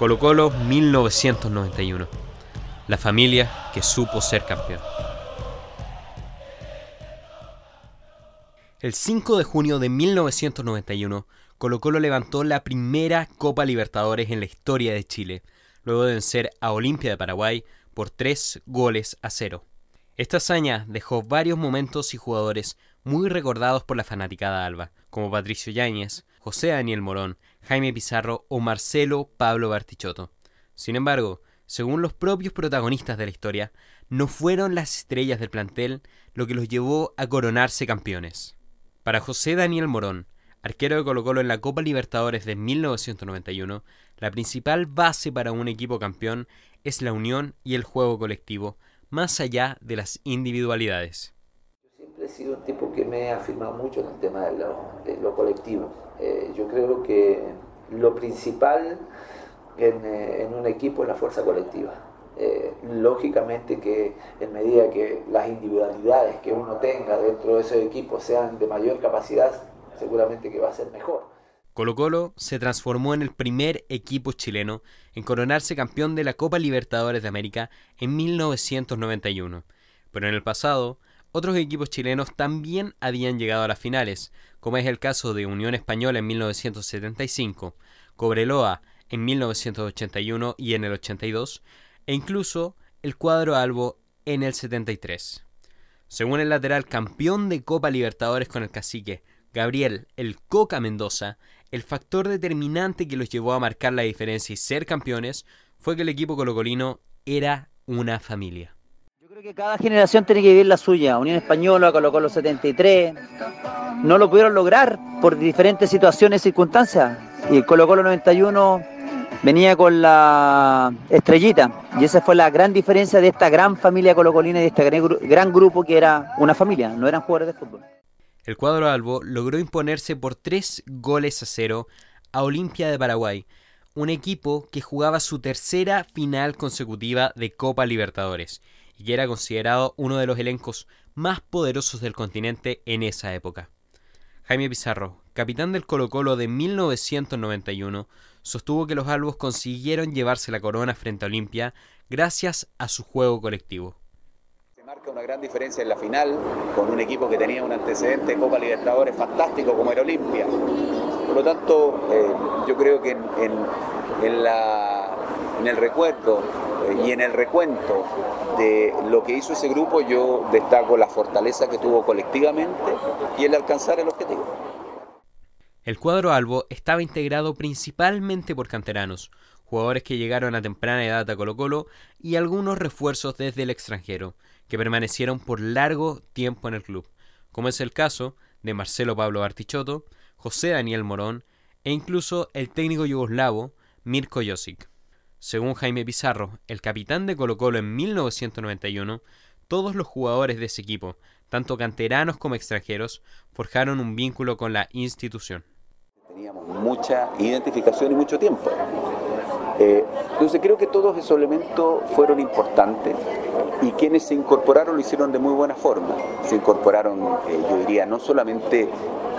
Colo Colo 1991. La familia que supo ser campeón. El 5 de junio de 1991, Colo Colo levantó la primera Copa Libertadores en la historia de Chile, luego de vencer a Olimpia de Paraguay por 3 goles a 0. Esta hazaña dejó varios momentos y jugadores muy recordados por la fanaticada alba, como Patricio Yáñez, José Daniel Morón, Jaime Pizarro o Marcelo Pablo Bartichotto. Sin embargo, según los propios protagonistas de la historia, no fueron las estrellas del plantel lo que los llevó a coronarse campeones. Para José Daniel Morón, arquero de Colo Colo en la Copa Libertadores de 1991, la principal base para un equipo campeón es la unión y el juego colectivo, más allá de las individualidades. Sido un tipo que me ha afirmado mucho en el tema de lo, colectivo. Eh, yo creo que lo principal en, eh, en un equipo es la fuerza colectiva eh, lógicamente que en medida que las individualidades que uno tenga dentro de ese equipo sean de mayor capacidad, seguramente que va a ser mejor. Colo Colo se transformó en el primer equipo chileno en coronarse campeón de la Copa Libertadores de América en 1991. Pero en el pasado, otros equipos chilenos también habían llegado a las finales, como es el caso de Unión Española en 1975, Cobreloa en 1981 y en el 82, e incluso el cuadro albo en el 73. Según el lateral campeón de Copa Libertadores con el cacique, Gabriel El Coca Mendoza, el factor determinante que los llevó a marcar la diferencia y ser campeones fue que el equipo colocolino era una familia. Creo que cada generación tiene que vivir la suya. Unión Española colocó los 73. No lo pudieron lograr por diferentes situaciones y circunstancias. Y el Colo Colo 91 venía con la estrellita. Y esa fue la gran diferencia de esta gran familia colocolina y de este gran grupo que era una familia, no eran jugadores de fútbol. El cuadro albo logró imponerse por tres goles a cero a Olimpia de Paraguay, un equipo que jugaba su tercera final consecutiva de Copa Libertadores y era considerado uno de los elencos más poderosos del continente en esa época. Jaime Pizarro, capitán del Colo Colo de 1991, sostuvo que los albos consiguieron llevarse la corona frente a Olimpia gracias a su juego colectivo. Se marca una gran diferencia en la final con un equipo que tenía un antecedente de Copa Libertadores fantástico como era Olimpia. Por lo tanto, eh, yo creo que en, la, en el recuerdo y en el recuento de lo que hizo ese grupo, yo destaco la fortaleza que tuvo colectivamente y el alcanzar el objetivo. El cuadro albo estaba integrado principalmente por canteranos, jugadores que llegaron a temprana edad a Colo Colo y algunos refuerzos desde el extranjero, que permanecieron por largo tiempo en el club, como es el caso de Marcelo Pablo Artichoto, José Daniel Morón e incluso el técnico yugoslavo Mirko Josic. Según Jaime Pizarro, el capitán de Colo Colo en 1991, todos los jugadores de ese equipo, tanto canteranos como extranjeros, forjaron un vínculo con la institución mucha identificación y mucho tiempo. Eh, entonces creo que todos esos elementos fueron importantes y quienes se incorporaron lo hicieron de muy buena forma. Se incorporaron, eh, yo diría, no solamente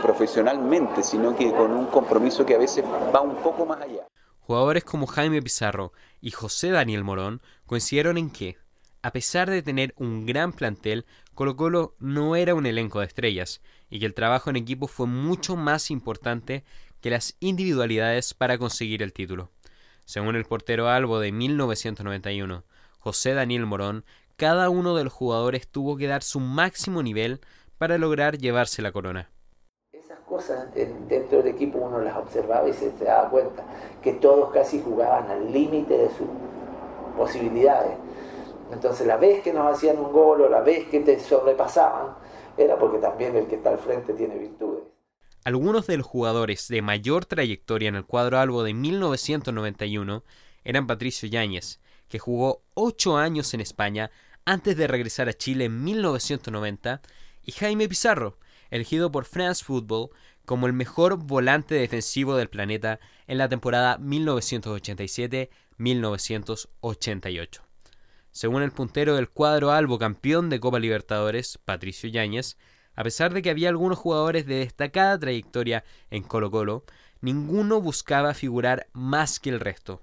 profesionalmente, sino que con un compromiso que a veces va un poco más allá. Jugadores como Jaime Pizarro y José Daniel Morón coincidieron en que, a pesar de tener un gran plantel, Colo Colo no era un elenco de estrellas y que el trabajo en equipo fue mucho más importante que las individualidades para conseguir el título. Según el portero Albo de 1991, José Daniel Morón, cada uno de los jugadores tuvo que dar su máximo nivel para lograr llevarse la corona. Cosas dentro del equipo uno las observaba y se, daba cuenta que todos casi jugaban al límite de sus posibilidades. Entonces la vez que nos hacían un gol o la vez que te sobrepasaban, era porque también el que está al frente tiene virtudes. Algunos de los jugadores de mayor trayectoria en el cuadro albo de 1991 eran Patricio Yáñez, que jugó 8 años en España antes de regresar a Chile en 1990, y Jaime Pizarro, elegido por France Football como el mejor volante defensivo del planeta en la temporada 1987-1988. Según el puntero del cuadro albo campeón de Copa Libertadores, Patricio Yáñez, a pesar de que había algunos jugadores de destacada trayectoria en Colo Colo, ninguno buscaba figurar más que el resto.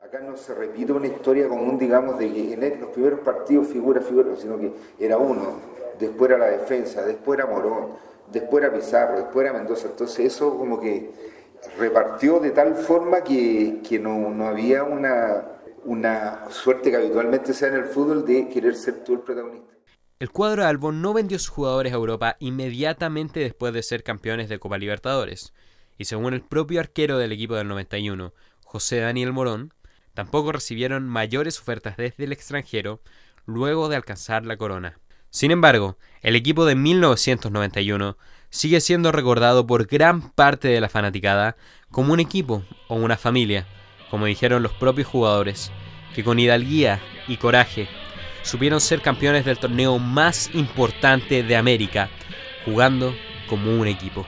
Acá no se repite una historia común, digamos, de que en los primeros partidos figura, figura, sino que era uno, después era la defensa, después era Morón, después era Pizarro, después era Mendoza. Entonces eso como que repartió de tal forma que, no, no, había una, una suerte que habitualmente sea en el fútbol de querer ser tú el protagonista. El cuadro de Albo no vendió sus jugadores a Europa inmediatamente después de ser campeones de Copa Libertadores, y según el propio arquero del equipo del 91, José Daniel Morón, tampoco recibieron mayores ofertas desde el extranjero luego de alcanzar la corona. Sin embargo, el equipo de 1991 sigue siendo recordado por gran parte de la fanaticada como un equipo o una familia, como dijeron los propios jugadores, que con hidalguía y coraje supieron ser campeones del torneo más importante de América, jugando como un equipo.